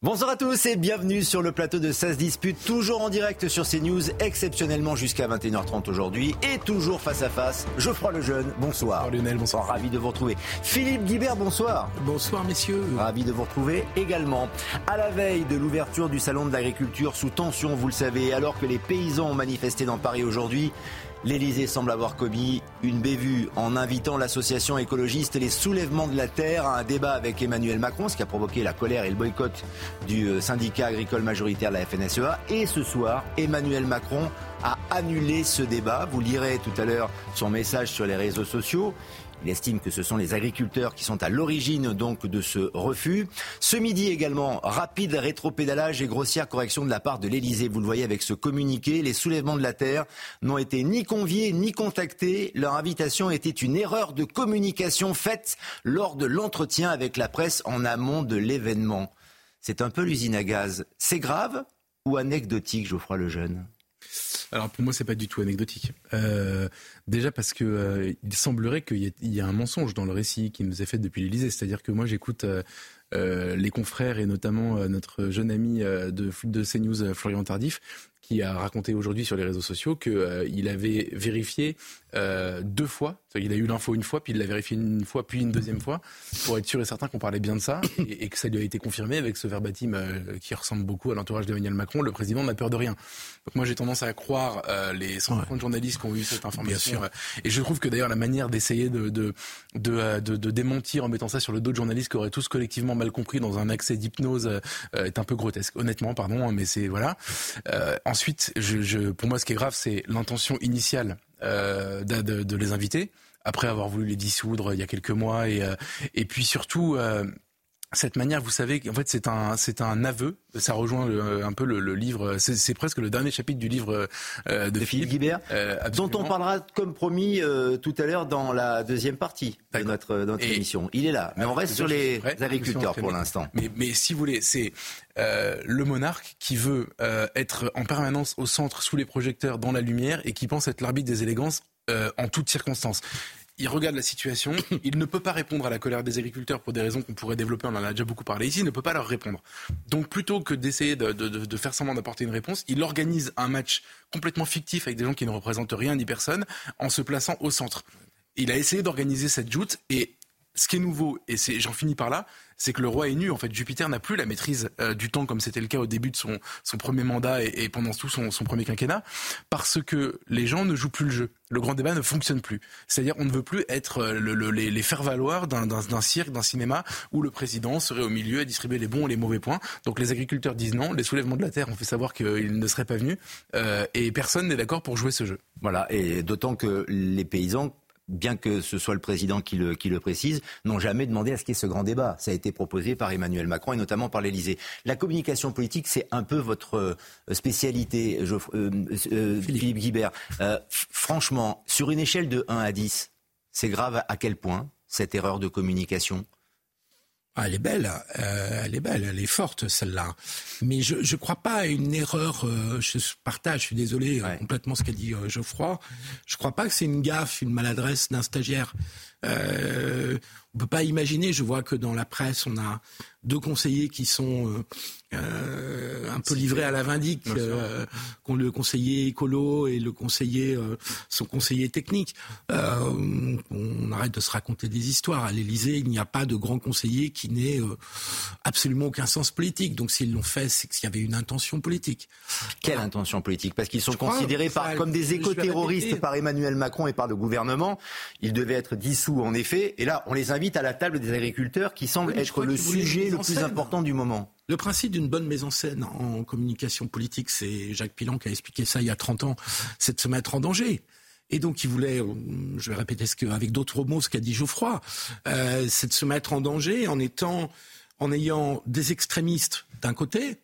Bonsoir à tous et bienvenue sur le plateau de 16 disputes, toujours en direct sur CNews, exceptionnellement jusqu'à 21h30 aujourd'hui et toujours face à face. Geoffroy Lejeune, bonsoir. Bonsoir Lionel, bonsoir. Ravi de vous retrouver. Philippe Guibert, bonsoir. Bonsoir messieurs. Ravi de vous retrouver également. À la veille de l'ouverture du salon de l'agriculture sous tension, vous le savez, alors que les paysans ont manifesté dans Paris aujourd'hui, L'Elysée semble avoir commis une bévue en invitant l'association écologiste Les Soulèvements de la Terre à un débat avec Emmanuel Macron, ce qui a provoqué la colère et le boycott du euh, syndicat agricole majoritaire, la FNSEA. Et ce soir, Emmanuel Macron a annulé ce débat. Vous lirez tout à l'heure son message sur les réseaux sociaux. Il estime que ce sont les agriculteurs qui sont à l'origine donc de ce refus. Ce midi également, rapide rétropédalage et grossière correction de la part de l'Elysée. Vous le voyez avec ce communiqué. Les soulèvements de la terre n'ont été ni conviés ni contactés. Leur invitation était une erreur de communication faite lors de l'entretien avec la presse en amont de l'événement. C'est un peu l'usine à gaz. C'est grave ou anecdotique, Geoffroy Lejeune? Alors pour moi, c'est pas du tout anecdotique. Euh, déjà parce que euh, il semblerait qu'il y, ait un mensonge dans le récit qui nous est fait depuis l'Élysée. C'est-à-dire que moi, j'écoute euh, les confrères et notamment notre jeune ami de, de CNews, Florian Tardif, qui a raconté aujourd'hui sur les réseaux sociaux qu'il avait vérifié euh, deux fois. Il a eu l'info une fois, puis il l'a vérifié une fois, puis une deuxième fois, pour être sûr et certain qu'on parlait bien de ça, et, que ça lui a été confirmé avec ce verbatim euh, qui ressemble beaucoup à l'entourage d'Emmanuel Macron. Le président n'a peur de rien. Donc moi j'ai tendance à croire euh, les 150 journalistes qui ont eu cette information. et je trouve que d'ailleurs la manière d'essayer de de, de, de, démentir en mettant ça sur le dos de journalistes qui auraient tous collectivement mal compris dans un accès d'hypnose est un peu grotesque. Honnêtement, pardon, hein, mais c'est voilà. Ensuite, je, pour moi ce qui est grave, c'est l'intention initiale euh, de, les inviter. Après avoir voulu les dissoudre il y a quelques mois et, euh, puis surtout euh, cette manière, vous savez, en fait, c'est un, c'est un aveu. Ça rejoint un peu le, le livre. C'est, presque le dernier chapitre du livre euh, de, Philippe Guibert, euh, dont on parlera comme promis euh, tout à l'heure dans la deuxième partie de notre, notre émission. Il est là, mais on reste sur les agriculteurs pour l'instant. Mais, mais si vous voulez, c'est le monarque qui veut être en permanence au centre, sous les projecteurs, dans la lumière, et qui pense être l'arbitre des élégances en toutes circonstances il regarde la situation, il ne peut pas répondre à la colère des agriculteurs pour des raisons qu'on pourrait développer, on en a déjà beaucoup parlé ici, il ne peut pas leur répondre. Donc plutôt que d'essayer de, faire semblant d'apporter une réponse, il organise un match complètement fictif avec des gens qui ne représentent rien ni personne en se plaçant au centre. Il a essayé d'organiser cette joute et ce qui est nouveau, et j'en finis par là, c'est que le roi est nu. En fait, Jupiter n'a plus la maîtrise euh, du temps comme c'était le cas au début de son, premier mandat et, pendant tout son, premier quinquennat, parce que les gens ne jouent plus le jeu. Le grand débat ne fonctionne plus. C'est-à-dire, on ne veut plus être euh, le, les, les faire valoir d'un cirque, d'un cinéma où le président serait au milieu à distribuer les bons et les mauvais points. Donc les agriculteurs disent non. Les soulèvements de la terre ont fait savoir qu'ils ne seraient pas venus, euh, et personne n'est d'accord pour jouer ce jeu. Voilà, et d'autant que les paysans bien que ce soit le président qui le, qui le précise, n'ont jamais demandé à ce qu'il y ait ce grand débat. Ça a été proposé par Emmanuel Macron et notamment par l'Élysée. La communication politique, c'est un peu votre euh, spécialité, euh, euh, Philippe. Guibert. franchement, sur une échelle de 1 à 10, c'est grave à quel point cette erreur de communication ah, elle est belle, euh, elle est belle, elle est forte celle-là. Mais je ne crois pas à une erreur. Euh, je partage, je suis désolé euh, complètement ce qu'a dit Geoffroy. Je ne crois pas que c'est une gaffe, une maladresse d'un stagiaire. On peut pas imaginer. Je vois que dans la presse, on a deux conseillers qui sont euh, euh un peu livrés à la vindique, euh, le conseiller écolo et le conseiller euh, son conseiller technique. Euh, on arrête de se raconter des histoires. À l'Élysée, il n'y a pas de grand conseiller qui n'ait absolument aucun sens politique. Donc s'ils l'ont fait, c'est qu'il y avait une intention politique. Quelle intention politique? Parce qu'ils sont considérés par, comme des éco-terroristes par Emmanuel Macron et par le gouvernement. Ils devaient être dissous en effet. Et là, on les invite à la table des agriculteurs qui semble être le sujet le plus important du moment. Le principe d'une bonne mise en scène en communication politique, c'est Jacques Pilan qui a expliqué ça il y a 30 ans, c'est de se mettre en danger. Et donc, il voulait, je vais répéter ce que, avec d'autres mots, ce qu'a dit Geoffroy, euh, c'est de se mettre en danger en étant, en ayant des extrémistes d'un côté,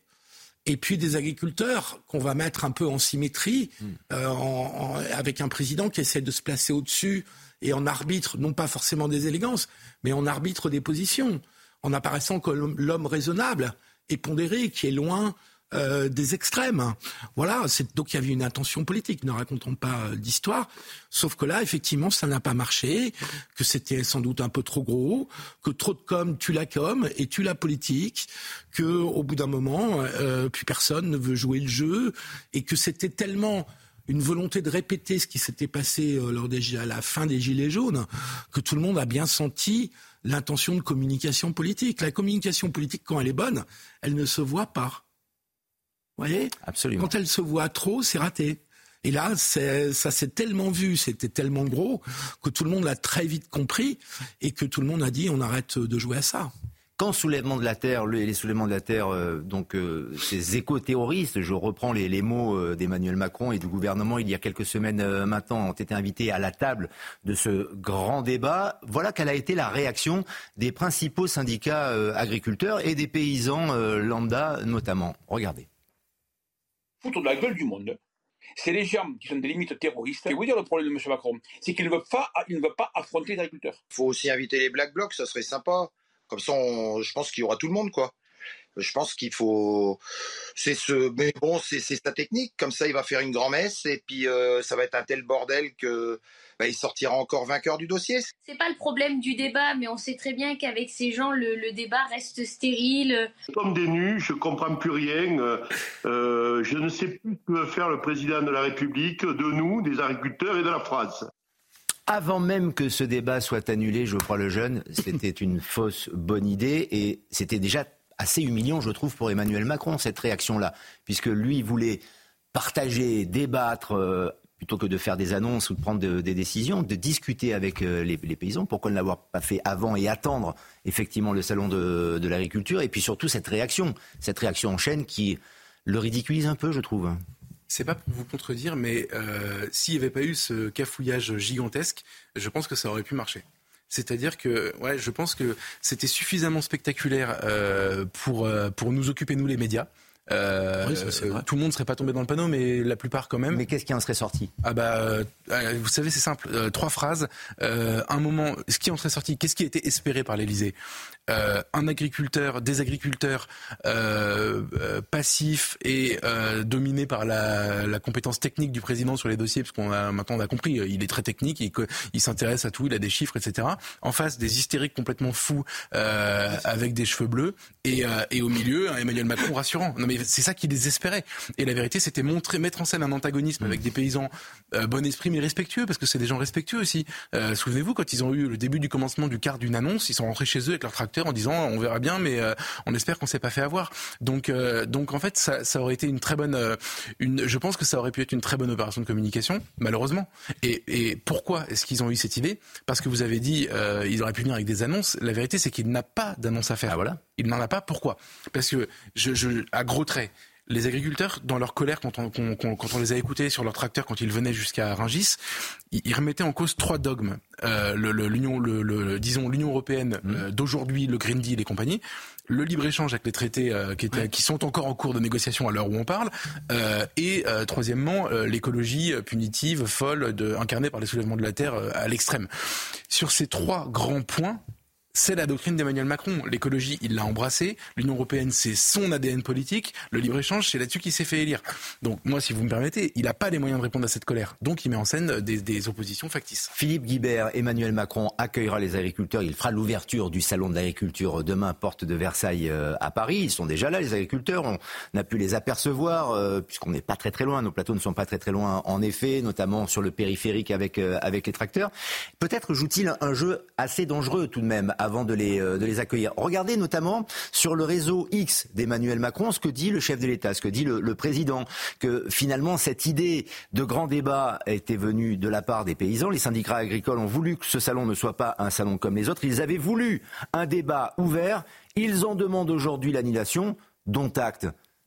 et puis des agriculteurs qu'on va mettre un peu en symétrie, hmm. euh, en, avec un président qui essaie de se placer au-dessus et en arbitre, non pas forcément des élégances, mais en arbitre des positions, en apparaissant comme l'homme raisonnable et pondéré, qui est loin euh, des extrêmes. Voilà, donc il y avait une intention politique. Ne racontons pas euh, d'histoire. Sauf que là, effectivement, ça n'a pas marché, que c'était sans doute un peu trop gros, que trop de com tue la com et tue la politique, que au bout d'un moment, euh, plus personne ne veut jouer le jeu et que c'était tellement une volonté de répéter ce qui s'était passé lors des, à la fin des Gilets jaunes, que tout le monde a bien senti l'intention de communication politique. La communication politique, quand elle est bonne, elle ne se voit pas. Vous voyez? Absolument. Quand elle se voit trop, c'est raté. Et là, ça s'est tellement vu, c'était tellement gros, que tout le monde l'a très vite compris et que tout le monde a dit on arrête de jouer à ça. Quand soulèvement de la terre, les soulèvements de la terre, euh, donc euh, ces éco-terroristes, je reprends les, mots euh, d'Emmanuel Macron et du gouvernement il y a quelques semaines maintenant, ont été invités à la table de ce grand débat. Voilà quelle a été la réaction des principaux syndicats agriculteurs et des paysans lambda notamment. Regardez foutre de la gueule du monde. C'est les gens qui sont des limites terroristes. Et vous dire le problème de M. Macron, c'est qu'il ne veut pas, il ne veut pas affronter les agriculteurs. Il faut aussi inviter les Black Blocs, ça serait sympa. Comme ça, je pense qu'il y aura tout le monde, quoi. Je pense qu'il faut. C'est ce. Mais bon, c'est sa technique. Comme ça, il va faire une grand-messe et puis euh, ça va être un tel bordel que bah, il sortira encore vainqueur du dossier. C'est pas le problème du débat, mais on sait très bien qu'avec ces gens, le, débat reste stérile. Comme des nus, je comprends plus rien. Euh, euh, je ne sais plus ce que veut faire le président de la République de nous, des agriculteurs et de la France. Avant même que ce débat soit annulé, je crois le jeune, c'était une fausse bonne idée et c'était déjà assez humiliant, je trouve, pour Emmanuel Macron, cette réaction-là, puisque lui voulait partager, débattre, euh, plutôt que de faire des annonces ou de prendre des décisions, de discuter avec euh, les, paysans. Pourquoi ne l'avoir pas fait avant et attendre effectivement le salon de, l'agriculture? Et puis surtout cette réaction, cette réaction en chaîne qui le ridiculise un peu, je trouve. C'est pas pour vous contredire, mais euh, s'il n'y avait pas eu ce cafouillage gigantesque, je pense que ça aurait pu marcher. C'est-à-dire que, ouais, je pense que c'était suffisamment spectaculaire euh, pour, pour nous occuper, nous les médias. Euh, tout le monde ne serait pas tombé dans le panneau, mais la plupart quand même. Mais qu'est-ce qui en serait sorti? Ah bah, euh, vous savez, c'est simple. Euh, trois phrases. un moment, ce qui en serait sorti, qu'est-ce qui a été espéré par l'Élysée? Un agriculteur, des agriculteurs passifs et dominés par la, compétence technique du président sur les dossiers, parce qu'on a maintenant on a compris, il est très technique, il, il s'intéresse à tout, il a des chiffres, etc. En face, des hystériques complètement fous avec des cheveux bleus et, et au milieu, un Emmanuel Macron rassurant. Non mais c'est ça qui les espérait. Et la vérité, c'était montrer, mettre en scène un antagonisme avec des paysans euh, bon esprit mais respectueux, parce que c'est des gens respectueux aussi. Euh, souvenez-vous, quand ils ont eu le début du commencement du quart d'une annonce, ils sont rentrés chez eux avec leur tracteur en disant on verra bien, mais euh, on espère qu'on s'est pas fait avoir. Donc, donc en fait, ça, ça, aurait été une très bonne, une, je pense que ça aurait pu être une très bonne opération de communication, malheureusement. Et, et pourquoi est-ce qu'ils ont eu cette idée? Parce que vous avez dit, ils auraient pu venir avec des annonces. La vérité, c'est qu'il n'a pas d'annonce à faire. Ah, voilà. Il n'en a pas. Pourquoi? Parce que je, je, à gros les agriculteurs, dans leur colère, quand on, quand on les a écoutés sur leur tracteur, quand ils venaient jusqu'à Rungis, ils, remettaient en cause trois dogmes. Euh, l'Union, le, disons l'Union européenne mmh. euh, d'aujourd'hui, le Green Deal et compagnie, le libre échange avec les traités euh, qui, étaient, qui, sont encore en cours de négociation à l'heure où on parle, euh, et euh, troisièmement l'écologie punitive, folle, de, incarnée par les soulèvements de la terre à l'extrême. Sur ces trois grands points, c'est la doctrine d'Emmanuel Macron. L'écologie, il l'a embrassée. L'Union européenne, c'est son ADN politique. Le libre-échange, c'est là-dessus qu'il s'est fait élire. Donc moi, si vous me permettez, il n'a pas les moyens de répondre à cette colère. Donc il met en scène des, oppositions factices. Philippe Guibert, Emmanuel Macron accueillera les agriculteurs. Il fera l'ouverture du salon de l'agriculture demain, porte de Versailles euh, à Paris. Ils sont déjà là, les agriculteurs. On a pu les apercevoir, euh, puisqu'on n'est pas très très loin. Nos plateaux ne sont pas très très loin, en effet, notamment sur le périphérique avec, euh, avec les tracteurs. Peut-être joue-t-il un jeu assez dangereux tout de même avant de les, euh, de les accueillir. Regardez notamment sur le réseau X d'Emmanuel Macron ce que dit le chef de l'État, ce que dit le, président, que finalement cette idée de grand débat était venue de la part des paysans. Les syndicats agricoles ont voulu que ce salon ne soit pas un salon comme les autres. Ils avaient voulu un débat ouvert. Ils en demandent aujourd'hui l'annulation, dont acte.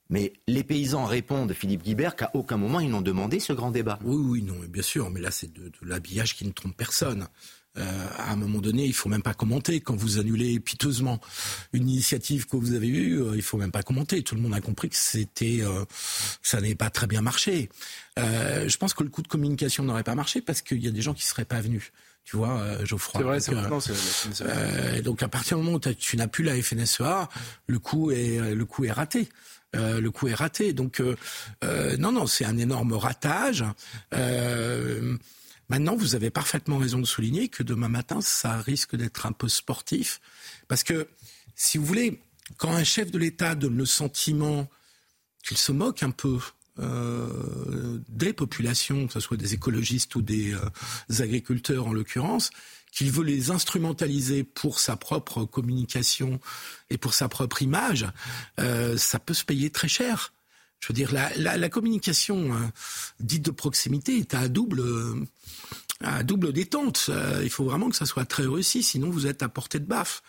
Mais les paysans répondent, Philippe Guibert, qu'à aucun moment ils n'ont demandé ce grand débat. Oui, oui, non, bien sûr, mais là c'est de, l'habillage qui ne trompe personne. Euh, à un moment donné, il faut même pas commenter. Quand vous annulez piteusement une initiative que vous avez eue, euh, il faut même pas commenter. Tout le monde a compris que c'était, euh, ça n'avait pas très bien marché. Euh, je pense que le coup de communication n'aurait pas marché parce qu'il y a des gens qui seraient pas venus tu vois, euh, Geoffroy. C'est vrai, c'est vrai. Euh, donc à partir du moment où tu n'as plus la FNSEA, le coup est le coup est raté. Euh, le coup est raté. Donc euh, non, non, c'est un énorme ratage. Maintenant, vous avez parfaitement raison de souligner que demain matin, ça risque d'être un peu sportif, parce que si vous voulez, quand un chef de l'État donne le sentiment qu'il se moque un peu euh, des populations, que ce soit des écologistes ou des euh, agriculteurs en l'occurrence, qu'il veut les instrumentaliser pour sa propre communication et pour sa propre image, euh, ça peut se payer très cher. Je veux dire, la, la, la communication hein, dite de proximité est à double, à double détente. il faut vraiment que ça soit très réussi, sinon vous êtes à portée de baffe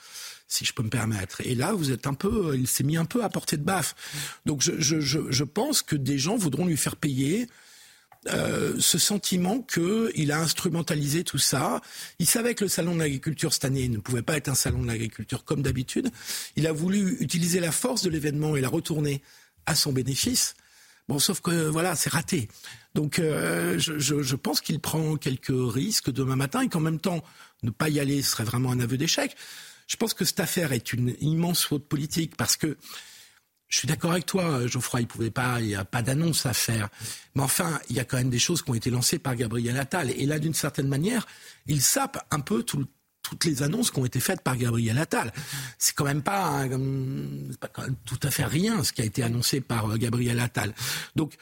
si je peux me permettre. Et là, vous êtes un peu, il s'est mis un peu à portée de baffe. Donc, je, je, je pense que des gens voudront lui faire payer. Euh, ce sentiment qu'il a instrumentalisé tout ça. Il savait que le salon de l'agriculture cette année ne pouvait pas être un salon de l'agriculture comme d'habitude. Il a voulu utiliser la force de l'événement et la retourner à son bénéfice. Bon, sauf que voilà, c'est raté. Donc, euh, je, je, je, pense qu'il prend quelques risques demain matin et qu'en même temps, ne pas y aller serait vraiment un aveu d'échec. Je pense que cette affaire est une immense faute politique parce que je suis d'accord avec toi, Geoffroy, il pouvait pas, il n'y a pas d'annonce à faire. Mais enfin, il y a quand même des choses qui ont été lancées par Gabriel Attal. Et là, d'une certaine manière, il sape un peu tout toutes les annonces qui ont été faites par Gabriel Attal. C'est quand même pas, pas quand même tout à fait rien ce qui a été annoncé par euh, Gabriel Attal. Donc,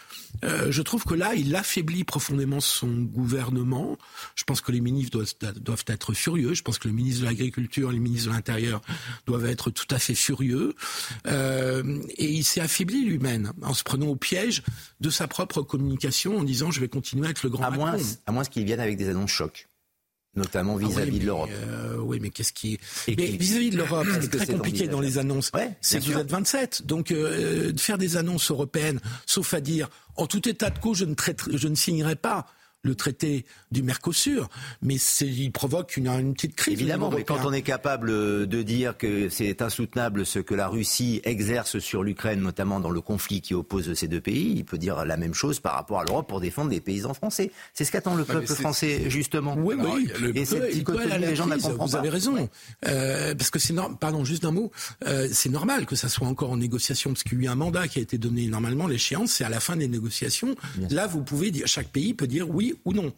euh, je trouve que là, il affaiblit profondément son gouvernement. Je pense que les ministres doivent, doivent être furieux. Je pense que le ministre de l'Agriculture, les ministres de l'Intérieur doivent être tout à fait furieux. Euh, et il s'est affaibli lui-même en se prenant au piège de sa propre communication en disant je vais continuer à être le grand à Macron. Moins, à moins qu'il vienne avec des annonces chocs notamment vis-à-vis ah oui, de l'Europe. Euh, oui, mais qu'est-ce qui mais vis-à-vis de l'Europe, c'est très compliqué dans les annonces. Ouais, c'est que vous êtes 27, donc euh, de faire des annonces européennes, sauf à dire en tout état de cause, je ne, traite, je ne signerai pas le traité du Mercosur, mais il provoque une, une, petite crise. Évidemment, mais quand on est capable de dire que c'est insoutenable ce que la Russie exerce sur l'Ukraine, notamment dans le conflit qui oppose ces deux pays, il peut dire la même chose par rapport à l'Europe pour défendre les paysans français. C'est ce qu'attend le peuple français, justement. Oui, oui. Et cette dichotomie, les gens ne Vous pas. avez raison. Euh, parce que c'est normal, pardon, juste un mot, euh, c'est normal que ça soit encore en négociation, parce qu'il y a eu un mandat qui a été donné. Normalement, l'échéance, c'est à la fin des négociations. Bien Là, vous pouvez dire, chaque pays peut dire oui ou non.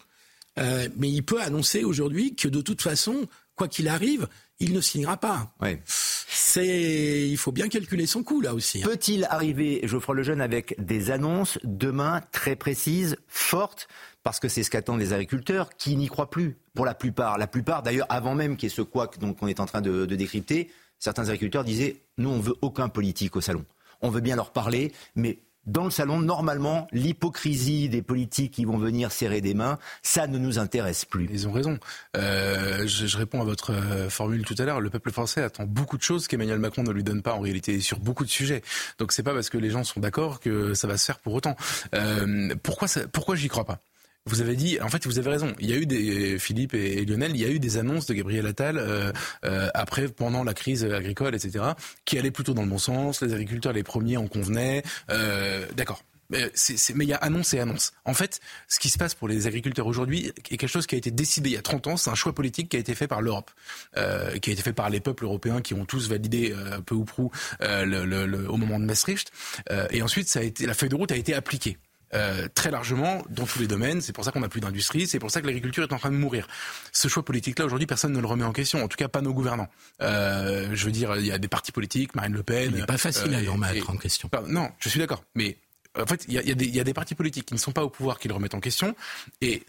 Euh, mais il peut annoncer aujourd'hui que de toute façon, quoi qu'il arrive, il ne signera pas. Ouais. C'est, il faut bien calculer son coût là aussi. Hein. Peut-il arriver, Geoffroy Lejeune, avec des annonces demain très précises, fortes, parce que c'est ce qu'attendent les agriculteurs, qui n'y croient plus pour la plupart. La plupart, d'ailleurs, avant même qu'il y ait ce couac donc on est en train de, de décrypter, certains agriculteurs disaient nous on veut aucun politique au salon. On veut bien leur parler, mais dans le salon, normalement, l'hypocrisie des politiques qui vont venir serrer des mains, ça ne nous intéresse plus. Ils ont raison. Euh, je, réponds à votre euh, formule tout à l'heure. Le peuple français attend beaucoup de choses qu'Emmanuel Macron ne lui donne pas en réalité sur beaucoup de sujets. Donc c'est pas parce que les gens sont d'accord que ça va se faire pour autant. Euh, pourquoi, pourquoi j'y crois pas? Vous avez dit, en fait, vous avez raison. Il y a eu des Philippe et Lionel, il y a eu des annonces de Gabriel Attal euh, euh, après, pendant la crise agricole, etc., qui allaient plutôt dans le bon sens. Les agriculteurs, les premiers, en convenaient. Euh, D'accord. Mais, il y a annonce et annonce. En fait, ce qui se passe pour les agriculteurs aujourd'hui est quelque chose qui a été décidé il y a 30 ans. C'est un choix politique qui a été fait par l'Europe, euh, qui a été fait par les peuples européens qui ont tous validé euh, peu ou prou euh, le, le, le, au moment de Maastricht. et ensuite, ça a été, la feuille de route a été appliquée. Euh, très largement dans tous les domaines. C'est pour ça qu'on n'a plus d'industrie. C'est pour ça que l'agriculture est en train de mourir. Ce choix politique-là, aujourd'hui, personne ne le remet en question. En tout cas, pas nos gouvernants. Euh, je veux dire, il y a des partis politiques, Marine Le Pen. Il n'est pas facile euh, à le remettre en question. Non, je suis d'accord. Mais en fait, il y a, y, a y a, des partis politiques qui ne sont pas au pouvoir qui le remettent en question. Et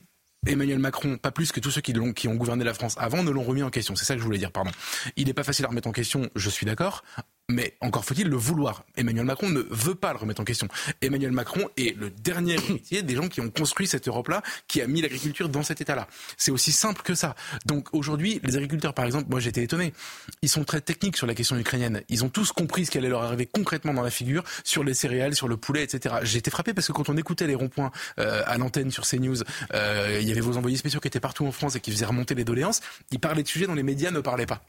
Emmanuel Macron, pas plus que tous ceux qui, ont, qui ont gouverné la France avant, ne l'ont remis en question. C'est ça que je voulais dire, pardon. Il n'est pas facile à remettre en question, je suis d'accord Mais encore faut-il le vouloir. Emmanuel Macron ne veut pas le remettre en question. Emmanuel Macron est le dernier héritier des gens qui ont construit cette Europe-là, qui a mis l'agriculture dans cet état-là. C'est aussi simple que ça. Donc aujourd'hui, les agriculteurs, par exemple, moi j'étais étonné, ils sont très techniques sur la question ukrainienne. Ils ont tous compris ce qui allait leur arriver concrètement dans la figure sur les céréales, sur le poulet, etc. J'ai été frappé parce que quand on écoutait les ronds-points euh, à l'antenne sur CNews, euh, il y avait vos envoyés spéciaux qui étaient partout en France et qui faisaient remonter les doléances. Ils parlaient de sujets dont les médias ne parlaient pas.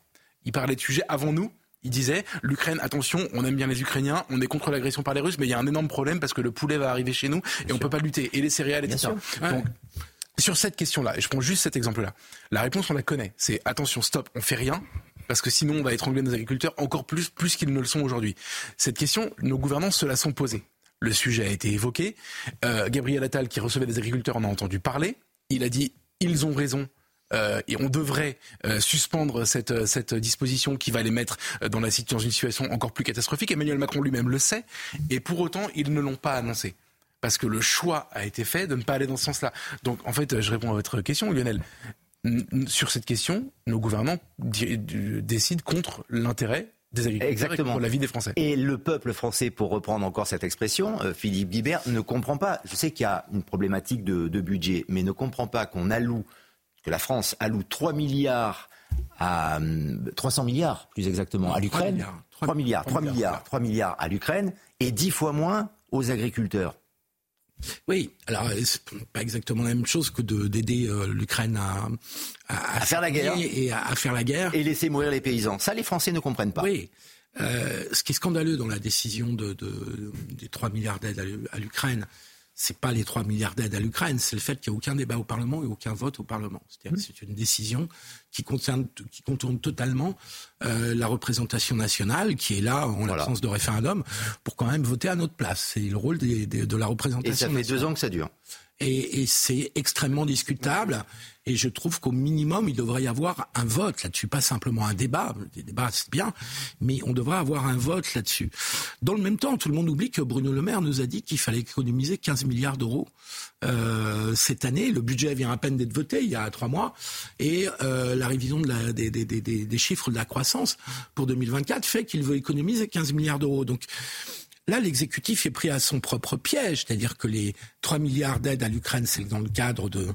Ils parlaient de sujets avant nous il disait l'Ukraine, attention, on aime bien les Ukrainiens, on est contre l'agression par les Russes, mais il y a un énorme problème parce que le poulet va arriver chez nous et on peut pas lutter. Et les céréales, etc. Donc, sur cette question-là, et je prends juste cet exemple-là, la réponse on la connaît, c'est attention, stop, on fait rien. Parce que sinon, on va étrangler nos agriculteurs encore plus, plus qu'ils ne le sont aujourd'hui. Cette question, nos gouvernants se la sont posée. Le sujet a été évoqué. Euh, Gabriel Attal, qui recevait des agriculteurs, en a entendu parler. Il a dit ils ont raison euh, et on devrait euh, suspendre cette, cette disposition qui va les mettre euh, dans, la, dans une situation encore plus catastrophique. Emmanuel Macron lui-même le sait, et pour autant, ils ne l'ont pas annoncé. Parce que le choix a été fait de ne pas aller dans ce sens-là. Donc, en fait, je réponds à votre question, Lionel. Sur cette question, nos gouvernants décident contre l'intérêt des agriculteurs Exactement. Et pour la vie des Français. Et le peuple français, pour reprendre encore cette expression, Philippe Guibert ne comprend pas. Je sais qu'il y a une problématique de, de budget, mais ne comprend pas qu'on alloue que la France alloue 3 milliards à 300 milliards plus exactement à l'Ukraine, 3 milliards, 3 milliards, 3 milliards à l'Ukraine et 10 fois moins aux agriculteurs. Oui, alors c'est pas exactement la même chose que d'aider euh, l'Ukraine à, à, faire la guerre et à, faire la guerre et laisser mourir les paysans. Ça, les Français ne comprennent pas. Oui. Euh, ce qui est scandaleux dans la décision de, de des 3 milliards d'aides à l'Ukraine, c'est pas les 3 milliards d'aides à l'Ukraine, c'est le fait qu'il n'y a aucun débat au Parlement et aucun vote au Parlement. C'est-à-dire que c'est une décision qui, concerne, qui contourne totalement euh, la représentation nationale, qui est là en l'absence de référendum, pour quand même voter à notre place. C'est le rôle de la représentation. Et ça fait deux ans que ça dure et, et c'est extrêmement discutable. Et je trouve qu'au minimum, il devrait y avoir un vote là-dessus, pas simplement un débat. Des débats, c'est bien, mais on devrait avoir un vote là-dessus. Dans le même temps, tout le monde oublie que Bruno Le Maire nous a dit qu'il fallait économiser 15 milliards d'euros euh, cette année. Le budget vient à peine d'être voté il y a trois mois, et euh, la révision de la, des, des, des, des chiffres de la croissance pour 2024 fait qu'il veut économiser 15 milliards d'euros. Donc Là, l'exécutif est pris à son propre piège, c'est-à-dire que les 3 milliards d'aides à l'Ukraine, c'est dans le cadre de,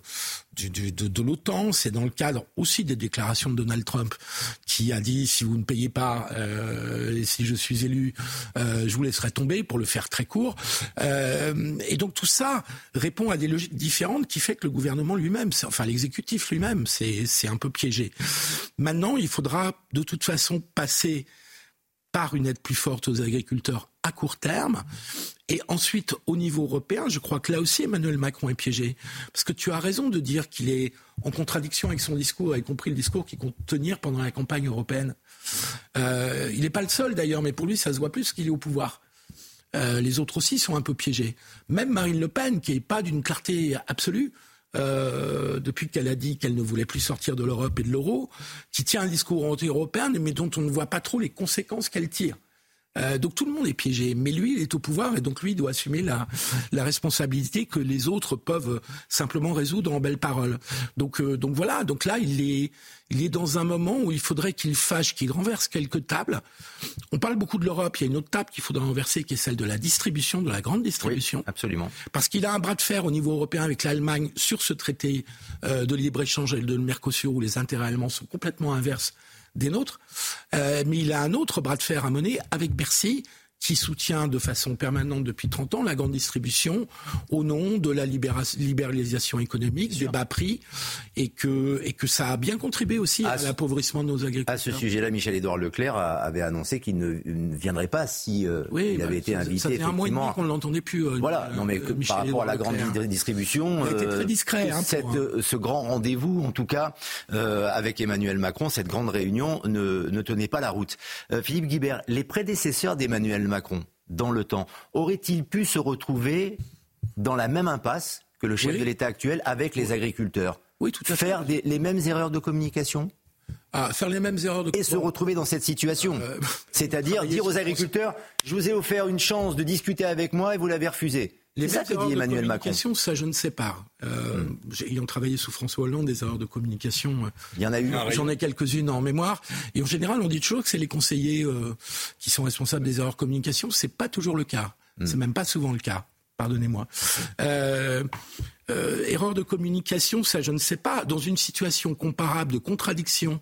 l'OTAN, c'est dans le cadre aussi des déclarations de Donald Trump, qui a dit si vous ne payez pas, euh, si je suis élu, euh, je vous laisserai tomber, pour le faire très court. Euh, et donc tout ça répond à des logiques différentes qui fait que le gouvernement lui-même, enfin l'exécutif lui-même, c'est un peu piégé. Maintenant, il faudra de toute façon passer par une aide plus forte aux agriculteurs à court terme. Et ensuite, au niveau européen, je crois que là aussi, Emmanuel Macron est piégé. Parce que tu as raison de dire qu'il est en contradiction avec son discours, y compris le discours qu'il compte tenir pendant la campagne européenne. Euh, il n'est pas le seul d'ailleurs, mais pour lui, ça se voit plus qu'il est au pouvoir. Euh, les autres aussi sont un peu piégés. Même Marine Le Pen, qui n'est pas d'une clarté absolue, euh, depuis qu'elle a dit qu'elle ne voulait plus sortir de l'Europe et de l'euro, qui tient un discours anti-européen, mais dont on ne voit pas trop les conséquences qu'elle tire. Euh, donc tout le monde est piégé, mais lui, il est au pouvoir et donc lui, il doit assumer la, la responsabilité que les autres peuvent simplement résoudre en belles paroles. Donc, euh, donc voilà, donc là, il est, il est dans un moment où il faudrait qu'il fâche, qu'il renverse quelques tables. On parle beaucoup de l'Europe, il y a une autre table qu'il faudra renverser qui est celle de la distribution, de la grande distribution. absolument. Parce qu'il a un bras de fer au niveau européen avec l'Allemagne sur ce traité euh, de libre-échange et de Mercosur où les intérêts allemands sont complètement inverses des nôtres, euh, mais il a un autre bras de fer à mener avec Bercy qui soutient de façon permanente depuis 30 ans la grande distribution au nom de la libéralisation économique, des bas prix, et que, et que ça a bien contribué aussi à, l'appauvrissement de nos agriculteurs. À ce sujet-là, Michel-Édouard Leclerc avait annoncé qu'il ne, viendrait pas si euh, il avait bah, été invité. Ça fait un mois et demi qu'on ne l'entendait plus. Euh, voilà, non mais euh, par rapport à la grande distribution, il était très discret. Hein, cette, ce grand rendez-vous, en tout cas, avec Emmanuel Macron, cette grande réunion ne, ne tenait pas la route. Philippe Guibert, les prédécesseurs d'Emmanuel Macron, Macron dans le temps, aurait-il pu se retrouver dans la même impasse que le chef de l'État actuel avec les agriculteurs Oui, tout à Faire les mêmes erreurs de communication ah, faire les mêmes erreurs de Et se retrouver dans cette situation. Euh, C'est-à-dire dire aux agriculteurs, je vous ai offert une chance de discuter avec moi et vous l'avez refusé. Les ça que dit Emmanuel Macron. Ça, je ne sais pas. Euh. Ayant travaillé sous François Hollande, des erreurs de communication. Il y en a eu. J'en ai quelques-unes en mémoire. Et en général, on dit toujours que c'est les conseillers euh, qui sont responsables des erreurs de communication. C'est pas toujours le cas. Hmm. C'est même pas souvent le cas. Pardonnez-moi. Euh, euh, erreur de communication, ça, je ne sais pas. Dans une situation comparable de contradiction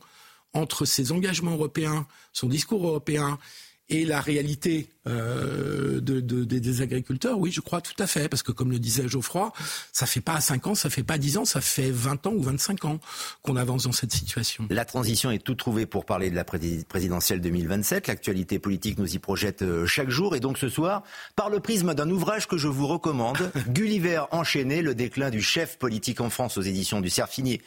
entre ses engagements européens, son discours européen et la réalité euh, de, des agriculteurs, oui, je crois tout à fait, parce que comme le disait Geoffroy, ça fait pas 5 ans, ça fait pas 10 ans, ça fait 20 ans ou 25 ans qu'on avance dans cette situation. La transition est tout trouvée pour parler de la présidentielle 2027. L'actualité politique nous y projette euh, chaque jour, et donc ce soir, par le prisme d'un ouvrage que je vous recommande, Gulliver enchaîné, le déclin du chef politique en France aux éditions du Cerfinier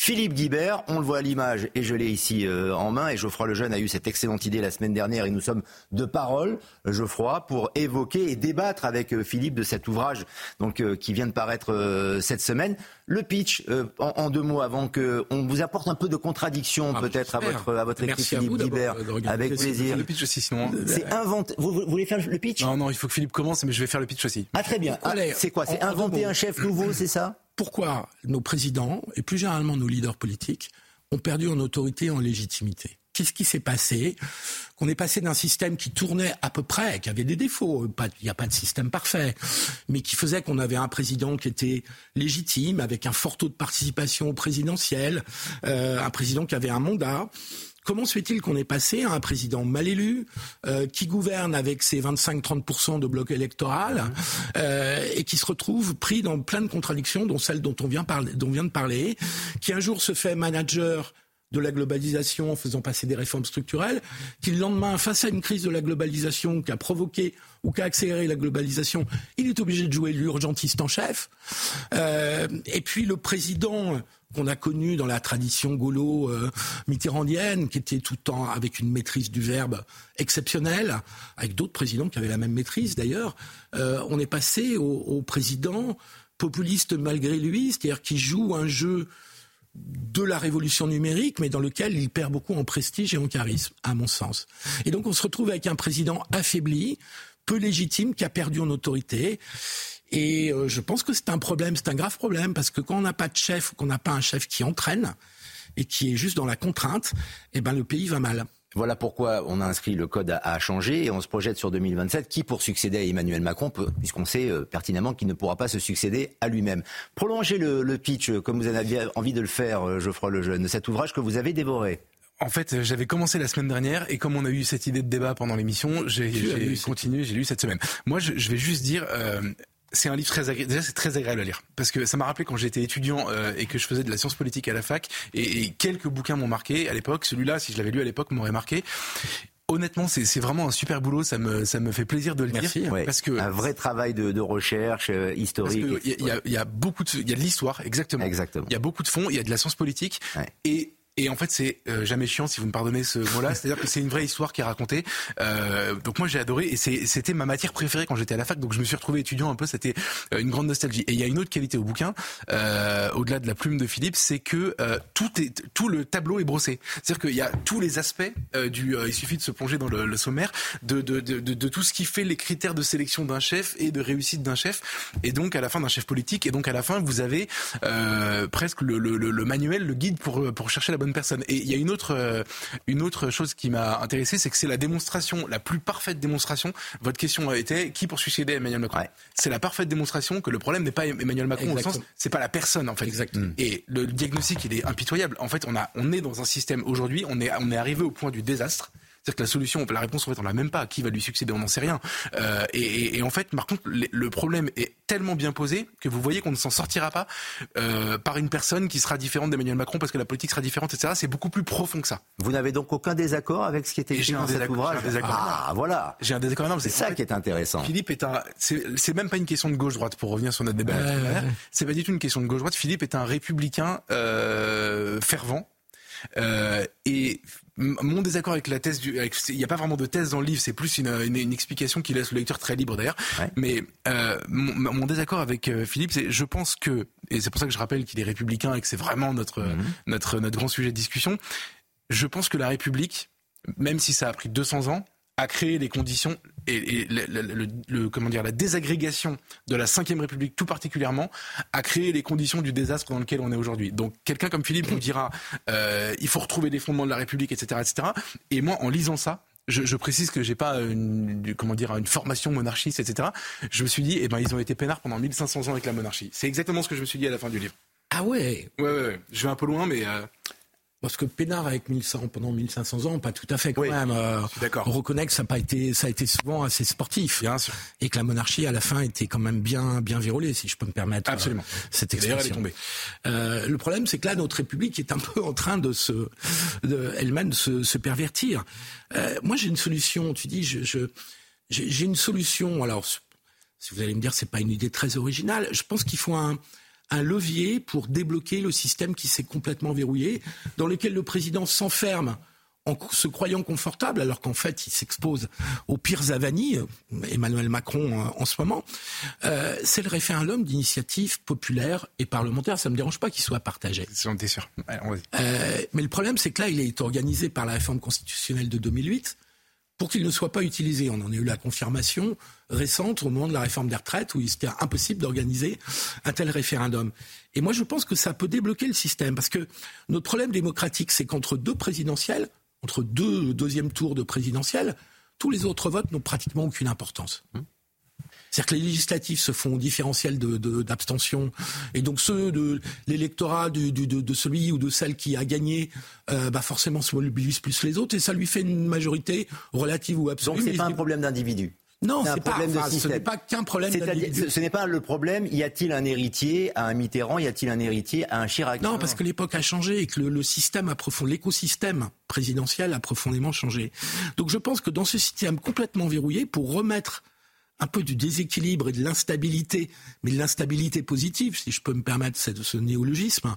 Philippe Guibert, on le voit à l'image et je l'ai ici euh, en main et Geoffroy Lejeune a eu cette excellente idée la semaine dernière et nous sommes de parole, Geoffroy, pour évoquer et débattre avec euh, Philippe de cet ouvrage donc euh, qui vient de paraître cette semaine. Le pitch, en, deux mots, avant que on vous apporte un peu de contradiction ah, peut-être à votre à votre écrit Philippe Guibert, avec plaisir. Le pitch aussi, sinon. Hein. C'est inventé. Vous, voulez faire le pitch? Non, non, il faut que Philippe commence, mais je vais faire le pitch aussi. Ah très bien. Ah, c'est quoi? C'est inventer un chef nouveau, c'est ça? Pourquoi nos présidents et plus généralement nos leaders politiques ont perdu en autorité et en légitimité. Qu'est-ce qui s'est passé Qu'on est passé d'un système qui tournait à peu près, qui avait des défauts, il n'y a pas de système parfait, mais qui faisait qu'on avait un président qui était légitime, avec un fort taux de participation présidentielle, euh, un président qui avait un mandat, Comment se fait-il qu'on est passé à un président mal élu, euh, qui gouverne avec ses 25-30% de bloc électoral, euh, et qui se retrouve pris dans plein de contradictions, dont celle dont on vient, parler, dont on vient de parler, qui un jour se fait manager de la globalisation en faisant passer des réformes structurelles, qui le lendemain, face à une crise de la globalisation qui a provoqué ou qui a accéléré la globalisation, il est obligé de jouer l'urgentiste en chef. Euh, et puis le président qu'on a connu dans la tradition gaulo-mitterrandienne, euh, qui était tout le temps avec une maîtrise du verbe exceptionnelle, avec d'autres présidents qui avaient la même maîtrise d'ailleurs, euh, on est passé au, au président populiste malgré lui, c'est-à-dire qui joue un jeu de la révolution numérique, mais dans lequel il perd beaucoup en prestige et en charisme, à mon sens. Et donc on se retrouve avec un président affaibli, peu légitime, qui a perdu en autorité. Et euh, je pense que c'est un problème, c'est un grave problème, parce que quand on n'a pas de chef, qu'on n'a pas un chef qui entraîne et qui est juste dans la contrainte, eh ben le pays va mal. Voilà pourquoi on a inscrit le code à, changer et on se projette sur 2027 qui pour succéder à Emmanuel Macron, puisqu'on sait euh, pertinemment qu'il ne pourra pas se succéder à lui-même. Prolongez le, le, pitch euh, comme vous en aviez envie de le faire, Geoffroy Lejeune, cet ouvrage que vous avez dévoré. En fait, j'avais commencé la semaine dernière et comme on a eu cette idée de débat pendant l'émission, j'ai continué, j'ai lu cette semaine. Moi, je, je vais juste dire, euh, c'est un livre très agréable. Déjà, c'est très agréable à lire parce que ça m'a rappelé quand j'étais étudiant euh, et que je faisais de la science politique à la fac et, quelques bouquins m'ont marqué à l'époque. Celui-là, si je l'avais lu à l'époque, m'aurait marqué. Honnêtement, c'est vraiment un super boulot. Ça me ça me fait plaisir de le Merci, lire parce que un vrai travail de, de recherche euh, historique. Il y, a, y, a beaucoup de il y a de l'histoire exactement. Exactement. Il y a beaucoup de fond. Il y a de la science politique et et en fait, c'est euh, jamais chiant si vous me pardonnez ce mot-là. C'est-à-dire que c'est une vraie histoire qui est racontée. Euh, donc moi, j'ai adoré et c'était ma matière préférée quand j'étais à la fac. Donc je me suis retrouvé étudiant un peu. C'était euh, une grande nostalgie. Et il y a une autre qualité au bouquin, euh, au-delà de la plume de Philippe, c'est que euh, tout est tout le tableau est brossé. C'est-à-dire qu'il y a tous les aspects du. il suffit de se plonger dans le, le sommaire de de, de, de, tout ce qui fait les critères de sélection d'un chef et de réussite d'un chef. Et donc à la fin d'un chef politique. Et donc à la fin, vous avez presque le, le, manuel, le guide pour chercher la bonne personne. Et il y a une autre, euh, une autre chose qui m'a intéressé, c'est que c'est la démonstration, la plus parfaite démonstration. Votre question était qui pour succéder à Emmanuel Macron C'est la parfaite démonstration que le problème n'est pas Emmanuel Macron au sens, c'est pas la personne en fait. Exactement. Et le diagnostic il est impitoyable. En fait, on a, on est dans un système aujourd'hui, on est, on est arrivé au point du désastre. C'est-à-dire que la solution, la réponse, en fait, on l'a même pas. Qui va lui succéder? On n'en sait rien. Euh, et, en fait, par contre, le problème est tellement bien posé que vous voyez qu'on ne s'en sortira pas euh, par une personne qui sera différente d'Emmanuel Macron parce que la politique sera différente, etc. C'est beaucoup plus profond que ça. Vous n'avez donc aucun désaccord avec ce qui était écrit dans cet ouvrage Ah, voilà. J'ai un désaccord C'est ça qui est intéressant. Philippe est un. C'est même pas une question de gauche-droite pour revenir sur notre débat. C'est pas du tout une question de gauche-droite. Philippe est un républicain euh, fervent. Euh, et mon désaccord avec la thèse du, il n'y a pas vraiment de thèse dans le livre, c'est plus une, une, explication qui laisse le lecteur très libre d'ailleurs. Mais euh, mon, désaccord avec euh, Philippe, c'est, je pense que, et c'est pour ça que je rappelle qu'il est républicain et que c'est vraiment notre mhm. notre notre grand sujet de discussion. Je pense que la République, même si ça a pris 200 ans, a créé les conditions et, le, comment dire, la désagrégation de la Ve République tout particulièrement a créé les conditions du désastre dans lequel on est aujourd'hui. Donc quelqu'un comme Philippe nous dira euh, il faut retrouver les fondements de la République, etc., etc. Et moi, en lisant ça, je, je, précise que j'ai pas une, comment dire, une formation monarchiste, etc. Je me suis dit, eh ben, ils ont été peinards pendant 1500 ans avec la monarchie. C'est exactement ce que je me suis dit à la fin du livre. Ah ouais? Ouais, ouais, ouais. Je vais un peu loin, mais... Euh... Parce que Pénard avec 1100 pendant 1500 ans, pas tout à fait quand même. Euh, d'accord. On reconnaît que ça a pas été, ça a été souvent assez sportif. Bien sûr. Et que la monarchie à la fin était quand même bien, bien vérolée, si je peux me permettre. Euh, Absolument. cette expression. elle est tombée. Euh, le problème, c'est que là, notre République est un peu en train de se, de, elle-même se, se pervertir. Euh, moi, j'ai une solution. Tu dis, je j'ai une solution. Alors, si vous allez me dire, c'est pas une idée très originale. Je pense qu'il faut un un levier pour débloquer le système qui s'est complètement verrouillé, dans lequel le président s'enferme en se croyant confortable, alors qu'en fait, il s'expose aux pires avanies, Emmanuel Macron euh, en ce moment, euh, c'est le référendum d'initiative populaire et parlementaire. Ça ne me dérange pas qu'il soit partagé. J'en sûr. Euh, mais le problème, c'est que là, il est organisé par la réforme constitutionnelle de 2008 pour qu'il ne soit pas utilisé. On en a eu la confirmation récente au moment de la réforme des retraites où il était impossible d'organiser un tel référendum. Et moi, je pense que ça peut débloquer le système parce que notre problème démocratique, c'est qu'entre deux présidentielles, entre deux deuxièmes tours de présidentielles, tous les autres votes n'ont pratiquement aucune importance. C'est-à-dire que les législatives se font au différentiel d'abstention. De, et donc ceux de l'électorat de, de, celui ou de celle qui a gagné, euh, bah forcément se mobilise plus les autres et ça lui fait une majorité relative ou absolue. Donc c'est pas un problème d'individu. Non, c'est pas, ce n'est pas qu'un problème. Ce, ce n'est pas le problème. Y a-t-il un héritier à un Mitterrand Y a-t-il un héritier à un Chirac? Non, parce que l'époque a changé et que le, le système a profond, l'écosystème présidentiel a profondément changé. Donc je pense que dans ce système complètement verrouillé, pour remettre un peu du déséquilibre et de l'instabilité, mais de l'instabilité positive, si je peux me permettre ce, ce néologisme,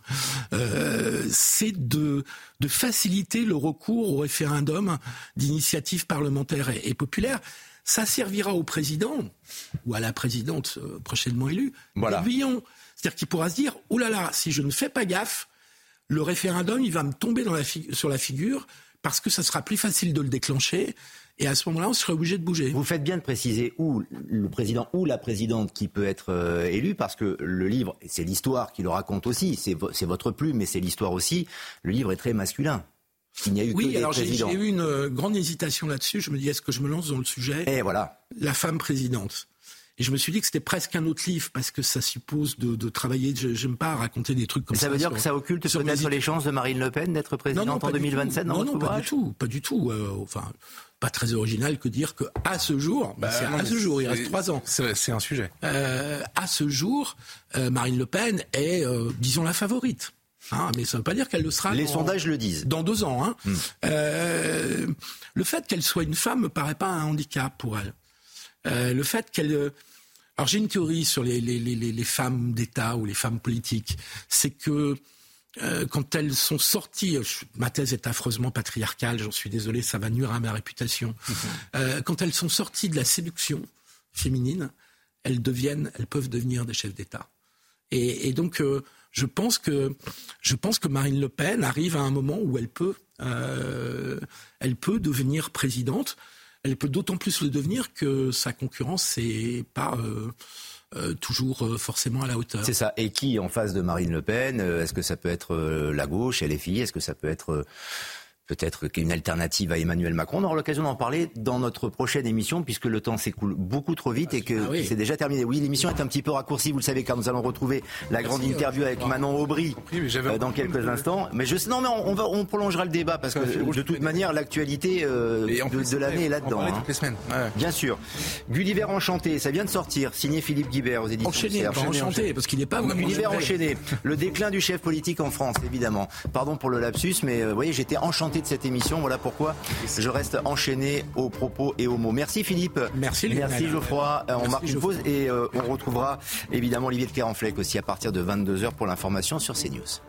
euh, c'est de, de faciliter le recours au référendum d'initiative parlementaire et, et, populaire. Ça servira au président ou à la présidente euh, prochainement élue voilà. C'est-à-dire qu'il pourra se dire, oh là là, si je ne fais pas gaffe, le référendum, il va me tomber dans la sur la figure parce que ça sera plus facile de le déclencher et à ce moment-là, on serait obligé de bouger. Vous faites bien de préciser où le président ou la présidente qui peut être euh, élu, parce que le livre, c'est l'histoire qui le raconte aussi, c'est votre plume, mais c'est l'histoire aussi. Le livre est très masculin. Il n'y a eu oui, alors j'ai eu une euh, grande hésitation là-dessus. Je me dis, est-ce que je me lance dans le sujet? Et voilà. La femme présidente. Et je me suis dit que c'était presque un autre livre parce que ça suppose de, de travailler. Je n'aime pas raconter des trucs comme ça. Ça veut dire que ça occulte peut-être les chances de Marine Le Pen d'être présidente en 2027 Non, non, pas du tout, pas du tout. Euh, enfin, pas très original que dire que à ce jour, bah, c'est à ce jour, il reste trois ans. C'est un sujet. Euh, à ce jour, euh, Marine Le Pen est, euh, disons, la favorite. Hein, mais ça ne veut pas dire qu'elle le sera. Les sondages le disent. Dans deux ans. Hein. Hmm. Euh, le fait qu'elle soit une femme me paraît pas un handicap pour elle. Euh, le fait qu'elle. Alors j'ai une théorie sur les, les, les, les femmes d'État ou les femmes politiques. C'est que euh, quand elles sont sorties, ma thèse est affreusement patriarcale, j'en suis désolé, ça va nuire à ma réputation. Mhm. Euh, quand elles sont sorties de la séduction féminine, elles deviennent, elles peuvent devenir des chefs d'État. Et, et, donc, euh, je pense que je pense que Marine Le Pen arrive à un moment où elle peut, euh, elle peut devenir présidente. Elle peut d'autant plus le devenir que sa concurrence, c'est pas euh, euh, toujours euh, forcément à la hauteur. C'est ça. Et qui en face de Marine Le Pen Est-ce que ça peut être la gauche, LFI Est-ce que ça peut être peut-être qu'une alternative à Emmanuel Macron. On aura l'occasion d'en parler dans notre prochaine émission, puisque le temps s'écoule beaucoup trop vite et que ah c'est déjà terminé. Oui, l'émission est un petit peu raccourcie, vous le savez, car nous allons retrouver la grande interview avec Manon Aubry euh, dans quelques instants. Mais je non, mais on, va, on prolongera le débat parce que de toute manière, l'actualité euh, de, l'année est là-dedans. Hein. les semaines. Bien sûr. Gulliver enchanté, ça vient de sortir, signé Philippe Guibert aux éditions. Enchaîné, pas enchanté, parce qu'il n'est pas Gulliver enchaîné. Le déclin du chef politique en France, évidemment. Pardon pour le lapsus, mais euh, vous voyez, j'étais enchanté de cette émission. Voilà pourquoi je reste enchaîné aux propos et aux mots. Merci Philippe. Merci Merci Geoffroy. Euh, on marque une pause et euh, on retrouvera évidemment Olivier de Carenfleck aussi à partir de 22h pour l'information sur CNews.